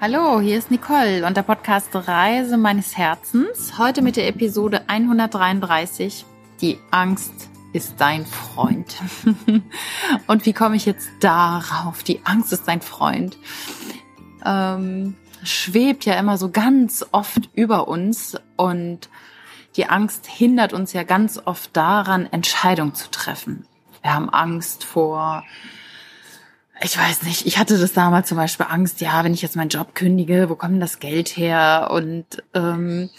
Hallo, hier ist Nicole und der Podcast Reise meines Herzens. Heute mit der Episode 133. Die Angst ist dein Freund. und wie komme ich jetzt darauf? Die Angst ist dein Freund. Ähm, schwebt ja immer so ganz oft über uns und die Angst hindert uns ja ganz oft daran, Entscheidungen zu treffen. Wir haben Angst vor ich weiß nicht, ich hatte das damals zum Beispiel Angst, ja, wenn ich jetzt meinen Job kündige, wo kommt denn das Geld her? Und ähm,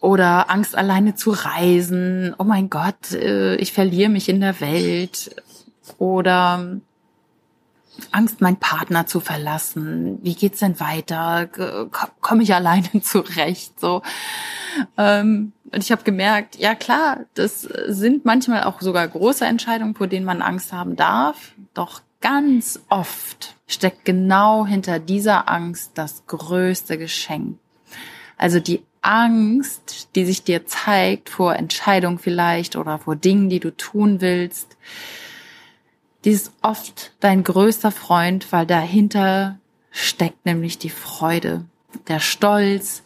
oder Angst alleine zu reisen, oh mein Gott, äh, ich verliere mich in der Welt. Oder Angst, meinen Partner zu verlassen. Wie geht's denn weiter? Komme ich alleine zurecht? So. Ähm, und ich habe gemerkt, ja klar, das sind manchmal auch sogar große Entscheidungen, vor denen man Angst haben darf. Doch ganz oft steckt genau hinter dieser Angst das größte Geschenk. Also die Angst, die sich dir zeigt vor Entscheidungen vielleicht oder vor Dingen, die du tun willst, die ist oft dein größter Freund, weil dahinter steckt nämlich die Freude, der Stolz,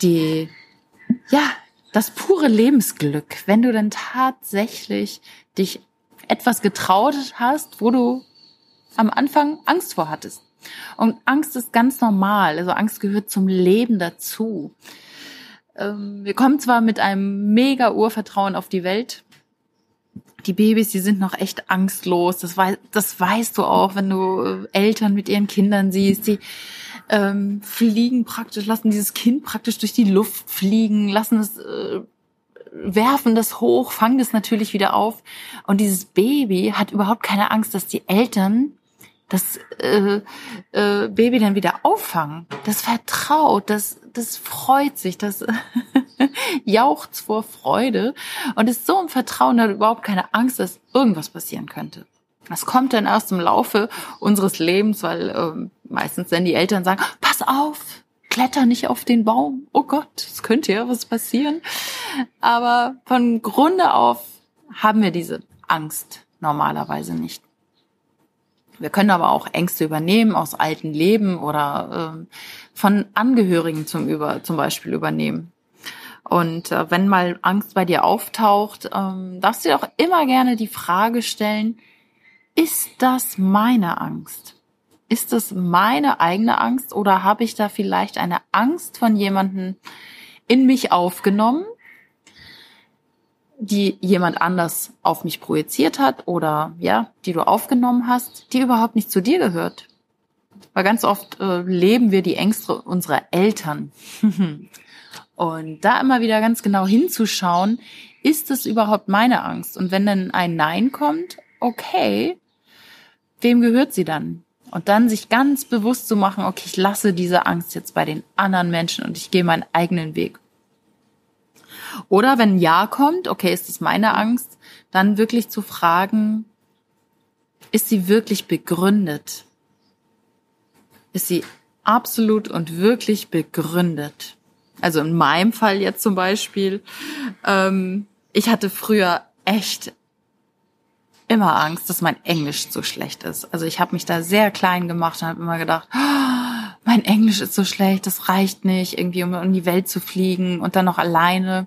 die, ja, das pure Lebensglück, wenn du dann tatsächlich dich etwas getraut hast, wo du am Anfang Angst vor hattest. Und Angst ist ganz normal. Also Angst gehört zum Leben dazu. Ähm, wir kommen zwar mit einem mega Urvertrauen auf die Welt. Die Babys, die sind noch echt angstlos. Das, weiß, das weißt du auch, wenn du äh, Eltern mit ihren Kindern siehst. Die ähm, fliegen praktisch, lassen dieses Kind praktisch durch die Luft fliegen, lassen es äh, werfen das hoch, fangen das natürlich wieder auf. Und dieses Baby hat überhaupt keine Angst, dass die Eltern das äh, äh, Baby dann wieder auffangen. Das vertraut, das, das freut sich, das jaucht vor Freude und ist so im Vertrauen, hat überhaupt keine Angst, dass irgendwas passieren könnte. Das kommt dann erst im Laufe unseres Lebens, weil äh, meistens dann die Eltern sagen, pass auf, kletter nicht auf den Baum. Oh Gott, es könnte ja was passieren. Aber von Grunde auf haben wir diese Angst normalerweise nicht. Wir können aber auch Ängste übernehmen aus alten Leben oder äh, von Angehörigen zum, über, zum Beispiel übernehmen. Und äh, wenn mal Angst bei dir auftaucht, ähm, darfst du dir auch immer gerne die Frage stellen, ist das meine Angst? Ist das meine eigene Angst oder habe ich da vielleicht eine Angst von jemandem in mich aufgenommen, die jemand anders auf mich projiziert hat oder ja, die du aufgenommen hast, die überhaupt nicht zu dir gehört. Weil ganz oft äh, leben wir die Ängste unserer Eltern. Und da immer wieder ganz genau hinzuschauen, ist es überhaupt meine Angst? Und wenn dann ein Nein kommt, okay, wem gehört sie dann? Und dann sich ganz bewusst zu machen, okay, ich lasse diese Angst jetzt bei den anderen Menschen und ich gehe meinen eigenen Weg. Oder wenn ein Ja kommt, okay, ist das meine Angst, dann wirklich zu fragen, ist sie wirklich begründet? Ist sie absolut und wirklich begründet? Also in meinem Fall jetzt zum Beispiel, ähm, ich hatte früher echt immer Angst, dass mein Englisch zu schlecht ist. Also ich habe mich da sehr klein gemacht und habe immer gedacht, oh, mein Englisch ist so schlecht, das reicht nicht, irgendwie um in die Welt zu fliegen und dann noch alleine.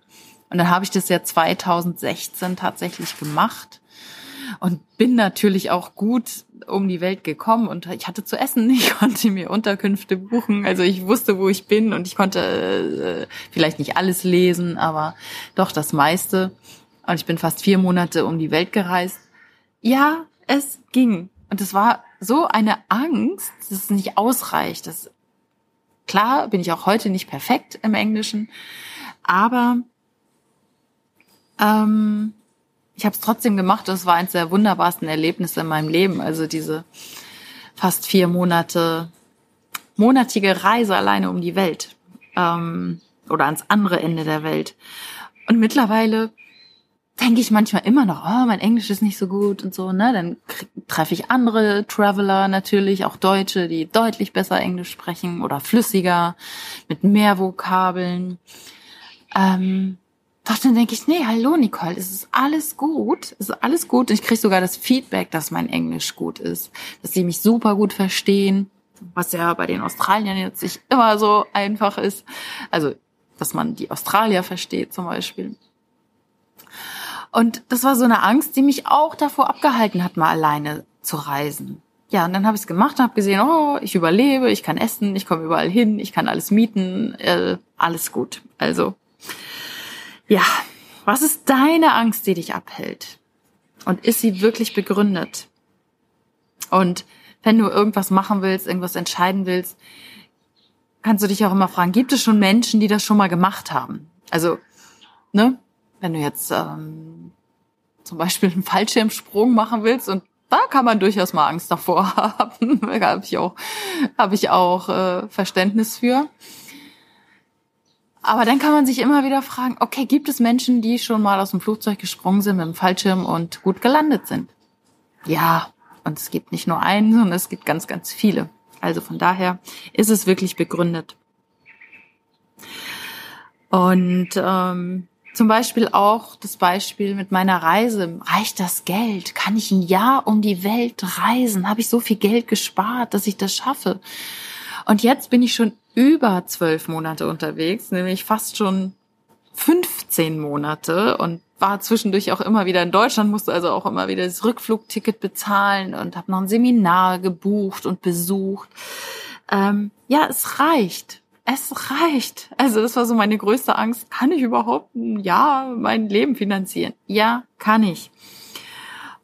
Und dann habe ich das ja 2016 tatsächlich gemacht und bin natürlich auch gut um die Welt gekommen und ich hatte zu essen, ich konnte mir Unterkünfte buchen, also ich wusste, wo ich bin und ich konnte äh, vielleicht nicht alles lesen, aber doch das meiste. Und ich bin fast vier Monate um die Welt gereist. Ja, es ging. Und es war so eine Angst, dass es nicht ausreicht. Das, klar bin ich auch heute nicht perfekt im Englischen, aber ähm, ich habe es trotzdem gemacht. Das war eines der wunderbarsten Erlebnisse in meinem Leben. Also diese fast vier Monate, monatige Reise alleine um die Welt ähm, oder ans andere Ende der Welt. Und mittlerweile denke ich manchmal immer noch, oh, mein Englisch ist nicht so gut und so, ne? Dann treffe ich andere Traveler natürlich, auch Deutsche, die deutlich besser Englisch sprechen oder flüssiger, mit mehr Vokabeln. Ähm, doch dann denke ich, nee, hallo Nicole, es ist alles gut, es ist alles gut. Ich kriege sogar das Feedback, dass mein Englisch gut ist, dass sie mich super gut verstehen. was ja bei den Australiern jetzt nicht immer so einfach ist. Also, dass man die Australier versteht zum Beispiel. Und das war so eine Angst, die mich auch davor abgehalten hat, mal alleine zu reisen. Ja, und dann habe ich es gemacht und habe gesehen, oh, ich überlebe, ich kann essen, ich komme überall hin, ich kann alles mieten, äh, alles gut. Also, ja, was ist deine Angst, die dich abhält? Und ist sie wirklich begründet? Und wenn du irgendwas machen willst, irgendwas entscheiden willst, kannst du dich auch immer fragen, gibt es schon Menschen, die das schon mal gemacht haben? Also, ne, wenn du jetzt ähm, zum Beispiel einen Fallschirmsprung machen willst und da kann man durchaus mal Angst davor haben. da habe ich auch, hab ich auch äh, Verständnis für. Aber dann kann man sich immer wieder fragen, okay, gibt es Menschen, die schon mal aus dem Flugzeug gesprungen sind mit dem Fallschirm und gut gelandet sind? Ja, und es gibt nicht nur einen, sondern es gibt ganz, ganz viele. Also von daher ist es wirklich begründet. Und ähm, zum Beispiel auch das Beispiel mit meiner Reise. Reicht das Geld? Kann ich ein Jahr um die Welt reisen? Habe ich so viel Geld gespart, dass ich das schaffe? Und jetzt bin ich schon über zwölf Monate unterwegs, nämlich fast schon 15 Monate und war zwischendurch auch immer wieder in Deutschland, musste also auch immer wieder das Rückflugticket bezahlen und habe noch ein Seminar gebucht und besucht. Ähm, ja, es reicht. Es reicht. Also das war so meine größte Angst. Kann ich überhaupt Jahr mein Leben finanzieren? Ja, kann ich.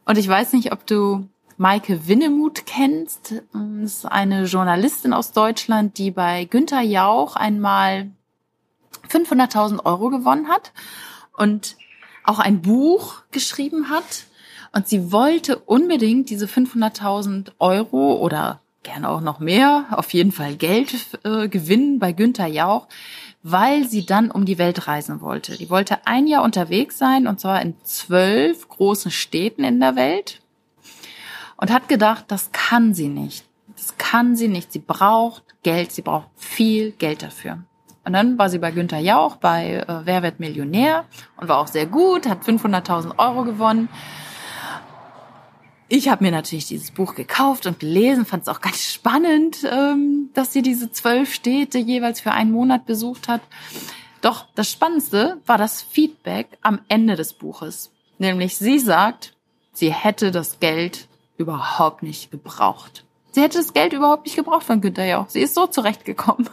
Und ich weiß nicht, ob du Maike Winnemuth kennst. Das ist eine Journalistin aus Deutschland, die bei Günther Jauch einmal 500.000 Euro gewonnen hat und auch ein Buch geschrieben hat. Und sie wollte unbedingt diese 500.000 Euro oder gerne auch noch mehr, auf jeden Fall Geld äh, gewinnen bei Günther Jauch, weil sie dann um die Welt reisen wollte. Die wollte ein Jahr unterwegs sein und zwar in zwölf großen Städten in der Welt und hat gedacht, das kann sie nicht. Das kann sie nicht. Sie braucht Geld. Sie braucht viel Geld dafür. Und dann war sie bei Günther Jauch bei äh, Wer wird Millionär und war auch sehr gut, hat 500.000 Euro gewonnen. Ich habe mir natürlich dieses Buch gekauft und gelesen, fand es auch ganz spannend, ähm, dass sie diese zwölf Städte jeweils für einen Monat besucht hat. Doch das Spannendste war das Feedback am Ende des Buches. Nämlich sie sagt, sie hätte das Geld überhaupt nicht gebraucht. Sie hätte das Geld überhaupt nicht gebraucht von Günther Jauch. Sie ist so zurechtgekommen.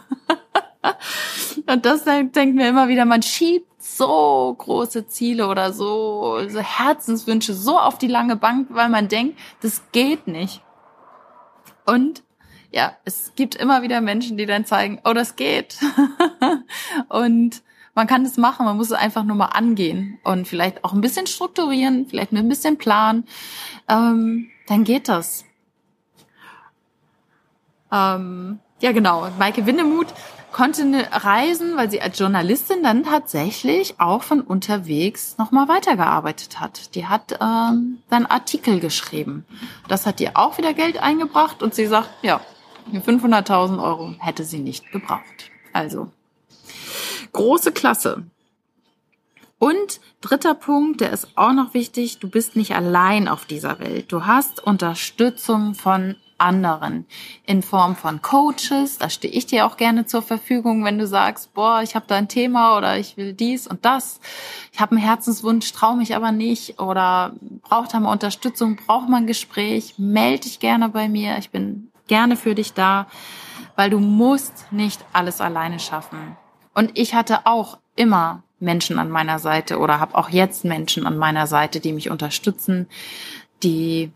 Und das denkt mir immer wieder, man schiebt so große Ziele oder so, so Herzenswünsche so auf die lange Bank, weil man denkt, das geht nicht. Und ja, es gibt immer wieder Menschen, die dann zeigen, oh, das geht. und man kann es machen, man muss es einfach nur mal angehen und vielleicht auch ein bisschen strukturieren, vielleicht mit ein bisschen Plan. Ähm, dann geht das. Ähm, ja, genau. Maike Windemuth konnte reisen, weil sie als Journalistin dann tatsächlich auch von unterwegs nochmal weitergearbeitet hat. Die hat ähm, dann Artikel geschrieben. Das hat ihr auch wieder Geld eingebracht und sie sagt, ja, 500.000 Euro hätte sie nicht gebraucht. Also, große Klasse. Und dritter Punkt, der ist auch noch wichtig, du bist nicht allein auf dieser Welt. Du hast Unterstützung von anderen in Form von Coaches. Da stehe ich dir auch gerne zur Verfügung, wenn du sagst, boah, ich habe da ein Thema oder ich will dies und das. Ich habe einen Herzenswunsch, traue mich aber nicht oder braucht da mal Unterstützung, braucht man ein Gespräch, melde dich gerne bei mir. Ich bin gerne für dich da, weil du musst nicht alles alleine schaffen. Und ich hatte auch immer Menschen an meiner Seite oder habe auch jetzt Menschen an meiner Seite, die mich unterstützen, die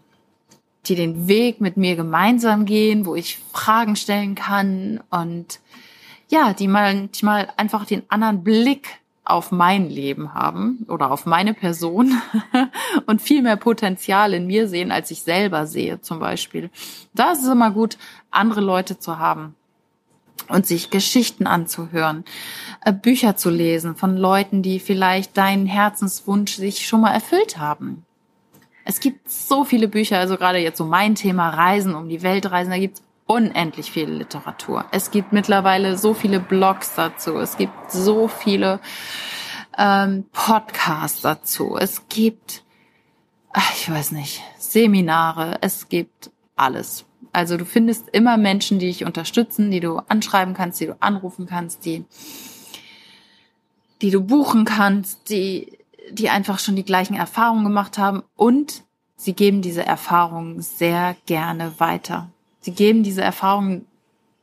die den Weg mit mir gemeinsam gehen, wo ich Fragen stellen kann und ja, die manchmal einfach den anderen Blick auf mein Leben haben oder auf meine Person und viel mehr Potenzial in mir sehen, als ich selber sehe zum Beispiel. Da ist es immer gut, andere Leute zu haben und sich Geschichten anzuhören, äh, Bücher zu lesen von Leuten, die vielleicht deinen Herzenswunsch sich schon mal erfüllt haben. Es gibt so viele Bücher, also gerade jetzt so mein Thema Reisen, um die Welt reisen, da gibt's unendlich viel Literatur. Es gibt mittlerweile so viele Blogs dazu, es gibt so viele ähm, Podcasts dazu, es gibt, ach, ich weiß nicht, Seminare, es gibt alles. Also du findest immer Menschen, die dich unterstützen, die du anschreiben kannst, die du anrufen kannst, die, die du buchen kannst, die, die einfach schon die gleichen Erfahrungen gemacht haben und sie geben diese Erfahrungen sehr gerne weiter. Sie geben diese Erfahrungen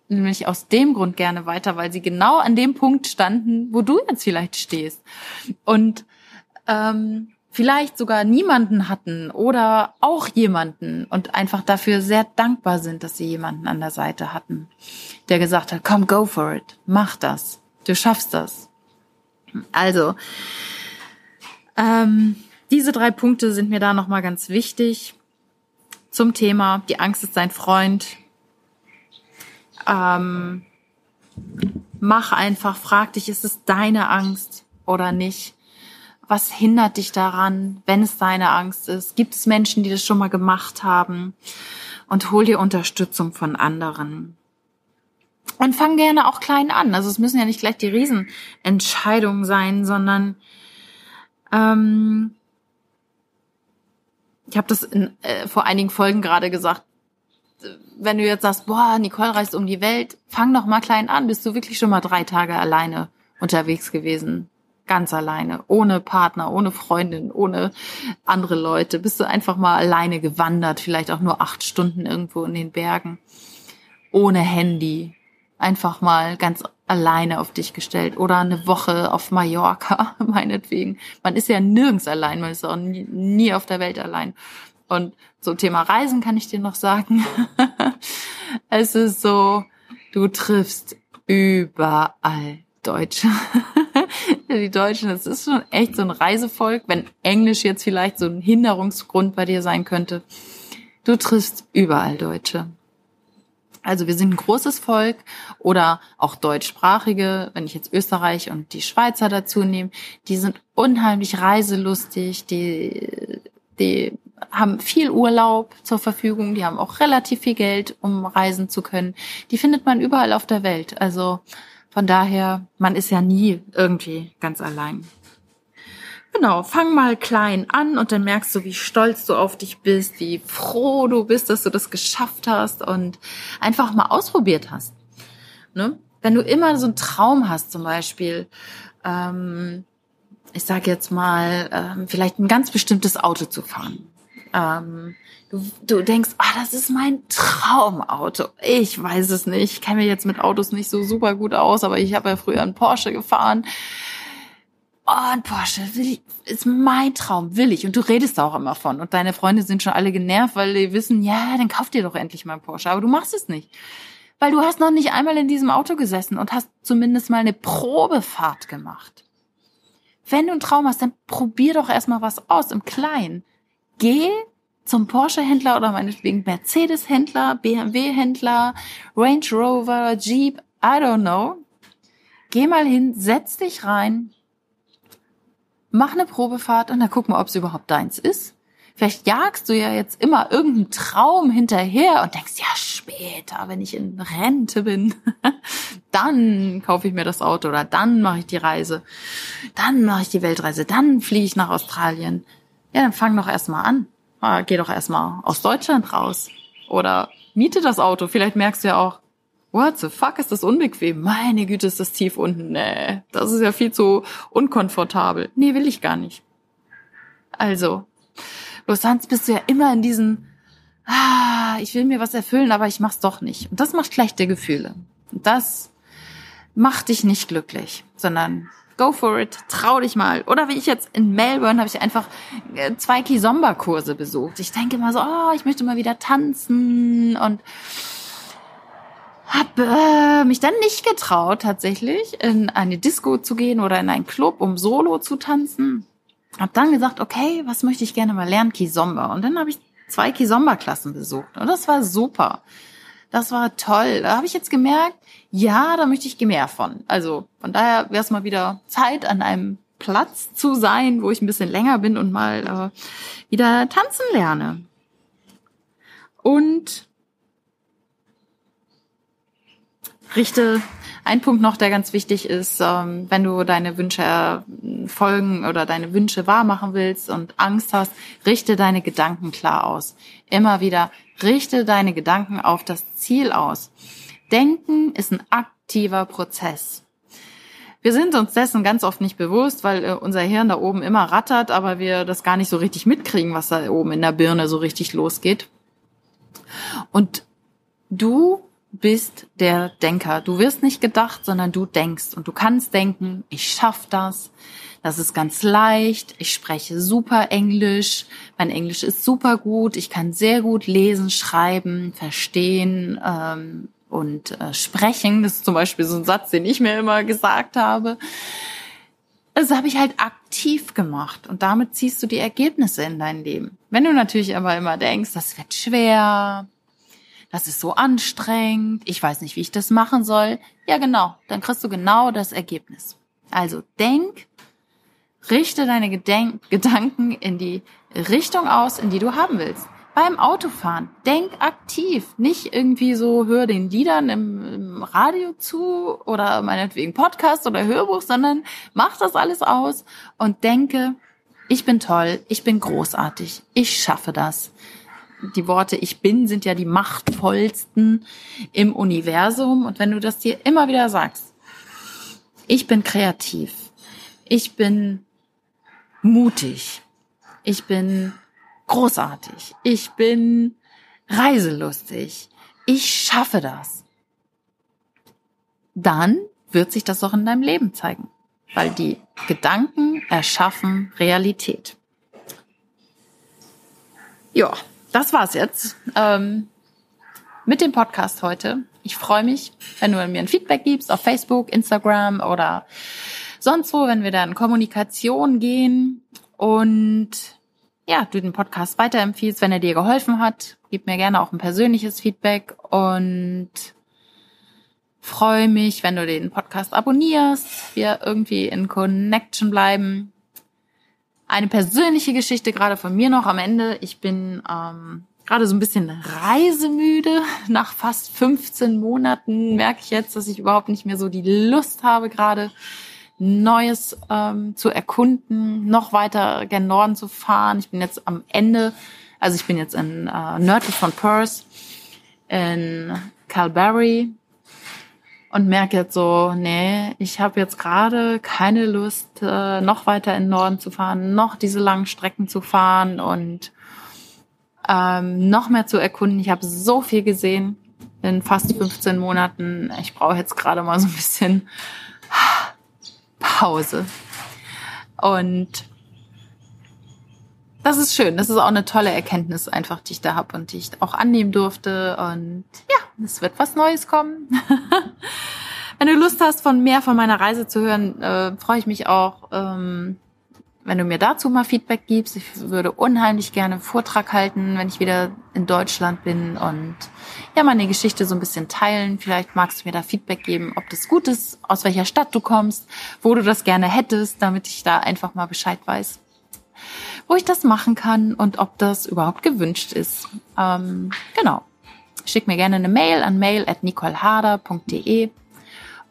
nämlich aus dem Grund gerne weiter, weil sie genau an dem Punkt standen, wo du jetzt vielleicht stehst. Und ähm, vielleicht sogar niemanden hatten oder auch jemanden und einfach dafür sehr dankbar sind, dass sie jemanden an der Seite hatten, der gesagt hat, komm, go for it, mach das, du schaffst das. Also, ähm, diese drei Punkte sind mir da nochmal ganz wichtig zum Thema, die Angst ist dein Freund. Ähm, mach einfach, frag dich, ist es deine Angst oder nicht? Was hindert dich daran, wenn es deine Angst ist? Gibt es Menschen, die das schon mal gemacht haben? Und hol dir Unterstützung von anderen. Und fang gerne auch klein an. Also es müssen ja nicht gleich die Riesenentscheidungen sein, sondern ähm, ich habe das in, äh, vor einigen Folgen gerade gesagt. Wenn du jetzt sagst, boah, Nicole reist um die Welt, fang doch mal klein an. Bist du wirklich schon mal drei Tage alleine unterwegs gewesen? ganz alleine, ohne Partner, ohne Freundin, ohne andere Leute. Bist du einfach mal alleine gewandert, vielleicht auch nur acht Stunden irgendwo in den Bergen, ohne Handy, einfach mal ganz alleine auf dich gestellt oder eine Woche auf Mallorca, meinetwegen. Man ist ja nirgends allein, man ist auch nie, nie auf der Welt allein. Und zum Thema Reisen kann ich dir noch sagen, es ist so, du triffst überall Deutsche. die Deutschen, das ist schon echt so ein Reisevolk, wenn Englisch jetzt vielleicht so ein Hinderungsgrund bei dir sein könnte. Du triffst überall Deutsche. Also wir sind ein großes Volk oder auch deutschsprachige, wenn ich jetzt Österreich und die Schweizer dazu nehme, die sind unheimlich reiselustig, die, die haben viel Urlaub zur Verfügung, die haben auch relativ viel Geld, um reisen zu können. Die findet man überall auf der Welt. Also von daher, man ist ja nie irgendwie ganz allein. Genau, fang mal klein an und dann merkst du, wie stolz du auf dich bist, wie froh du bist, dass du das geschafft hast und einfach mal ausprobiert hast. Ne? Wenn du immer so einen Traum hast, zum Beispiel, ähm, ich sage jetzt mal, ähm, vielleicht ein ganz bestimmtes Auto zu fahren. Ähm, du, du denkst, ah, das ist mein Traumauto. Ich weiß es nicht. Ich kenne mir jetzt mit Autos nicht so super gut aus, aber ich habe ja früher einen Porsche gefahren. Oh, ein Porsche will ich, ist mein Traum, will ich. Und du redest da auch immer von. Und deine Freunde sind schon alle genervt, weil die wissen, ja, dann kauf dir doch endlich mal ein Porsche. Aber du machst es nicht. Weil du hast noch nicht einmal in diesem Auto gesessen und hast zumindest mal eine Probefahrt gemacht. Wenn du einen Traum hast, dann probier doch erstmal was aus im Kleinen. Geh zum Porsche-Händler oder meinetwegen Mercedes-Händler, BMW-Händler, Range Rover, Jeep, I don't know. Geh mal hin, setz dich rein, mach eine Probefahrt und dann guck mal, ob es überhaupt deins ist. Vielleicht jagst du ja jetzt immer irgendeinen Traum hinterher und denkst, ja, später, wenn ich in Rente bin, dann kaufe ich mir das Auto oder dann mache ich die Reise, dann mache ich die Weltreise, dann fliege ich nach Australien. Ja, dann fang doch erstmal an ah, geh doch erstmal aus Deutschland raus. Oder miete das Auto. Vielleicht merkst du ja auch, what the fuck, ist das unbequem? Meine Güte, ist das tief unten. Nee, das ist ja viel zu unkomfortabel. Nee, will ich gar nicht. Also, bloß sonst bist du ja immer in diesen, ah, ich will mir was erfüllen, aber ich mach's doch nicht. Und das macht schlechte Gefühle. Und das macht dich nicht glücklich, sondern go for it, trau dich mal. Oder wie ich jetzt in Melbourne habe ich einfach äh, zwei Kizomba-Kurse besucht. Ich denke immer so, oh, ich möchte mal wieder tanzen und habe äh, mich dann nicht getraut, tatsächlich in eine Disco zu gehen oder in einen Club, um solo zu tanzen. Hab dann gesagt, okay, was möchte ich gerne mal lernen? Kizomba. Und dann habe ich zwei Kizomba-Klassen besucht. Und das war super. Das war toll. Da habe ich jetzt gemerkt, ja, da möchte ich mehr von. Also von daher wäre es mal wieder Zeit, an einem Platz zu sein, wo ich ein bisschen länger bin und mal äh, wieder tanzen lerne. Und richte ein Punkt noch, der ganz wichtig ist, ähm, wenn du deine Wünsche äh, folgen oder deine Wünsche wahrmachen willst und Angst hast, richte deine Gedanken klar aus. Immer wieder Richte deine Gedanken auf das Ziel aus. Denken ist ein aktiver Prozess. Wir sind uns dessen ganz oft nicht bewusst, weil äh, unser Hirn da oben immer rattert, aber wir das gar nicht so richtig mitkriegen, was da oben in der Birne so richtig losgeht. Und du bist der Denker. Du wirst nicht gedacht, sondern du denkst. Und du kannst denken, ich schaff das. Das ist ganz leicht. Ich spreche super Englisch. Mein Englisch ist super gut. Ich kann sehr gut lesen, schreiben, verstehen ähm, und äh, sprechen. Das ist zum Beispiel so ein Satz, den ich mir immer gesagt habe. Das habe ich halt aktiv gemacht und damit ziehst du die Ergebnisse in dein Leben. Wenn du natürlich aber immer denkst, das wird schwer, das ist so anstrengend, ich weiß nicht, wie ich das machen soll, ja genau, dann kriegst du genau das Ergebnis. Also denk, richte deine Gedenk Gedanken in die Richtung aus, in die du haben willst beim Autofahren. Denk aktiv. Nicht irgendwie so, hör den Liedern im, im, Radio zu oder meinetwegen Podcast oder Hörbuch, sondern mach das alles aus und denke, ich bin toll, ich bin großartig, ich schaffe das. Die Worte ich bin sind ja die machtvollsten im Universum. Und wenn du das dir immer wieder sagst, ich bin kreativ, ich bin mutig, ich bin großartig. Ich bin reiselustig. Ich schaffe das. Dann wird sich das auch in deinem Leben zeigen, weil die Gedanken erschaffen Realität. Ja, das war's jetzt ähm, mit dem Podcast heute. Ich freue mich, wenn du mir ein Feedback gibst auf Facebook, Instagram oder sonst wo, wenn wir da in Kommunikation gehen. Und ja, du den Podcast weiterempfiehlst, wenn er dir geholfen hat. Gib mir gerne auch ein persönliches Feedback und freue mich, wenn du den Podcast abonnierst, wir irgendwie in Connection bleiben. Eine persönliche Geschichte gerade von mir noch am Ende. Ich bin ähm, gerade so ein bisschen reisemüde. Nach fast 15 Monaten merke ich jetzt, dass ich überhaupt nicht mehr so die Lust habe, gerade Neues ähm, zu erkunden, noch weiter gen Norden zu fahren. Ich bin jetzt am Ende, also ich bin jetzt in äh, nördlich von Perth, in Calgary und merke jetzt so, nee, ich habe jetzt gerade keine Lust, äh, noch weiter in den Norden zu fahren, noch diese langen Strecken zu fahren und ähm, noch mehr zu erkunden. Ich habe so viel gesehen in fast 15 Monaten. Ich brauche jetzt gerade mal so ein bisschen Pause. Und das ist schön. Das ist auch eine tolle Erkenntnis einfach, die ich da habe und die ich auch annehmen durfte. Und ja, es wird was Neues kommen. Wenn du Lust hast, von mehr von meiner Reise zu hören, äh, freue ich mich auch, ähm, wenn du mir dazu mal Feedback gibst. Ich würde unheimlich gerne einen Vortrag halten, wenn ich wieder in Deutschland bin und ja, meine Geschichte so ein bisschen teilen. Vielleicht magst du mir da Feedback geben, ob das gut ist, aus welcher Stadt du kommst, wo du das gerne hättest, damit ich da einfach mal Bescheid weiß, wo ich das machen kann und ob das überhaupt gewünscht ist. Ähm, genau. Schick mir gerne eine Mail an mail at nicoleharder.de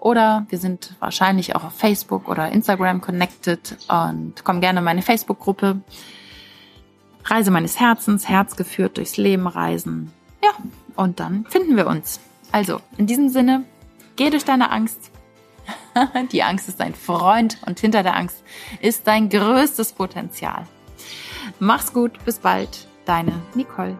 oder wir sind wahrscheinlich auch auf Facebook oder Instagram connected und komm gerne in meine Facebook-Gruppe. Reise meines Herzens, Herz geführt durchs Leben reisen. Ja, und dann finden wir uns. Also, in diesem Sinne, geh durch deine Angst. Die Angst ist dein Freund und hinter der Angst ist dein größtes Potenzial. Mach's gut, bis bald, deine Nicole.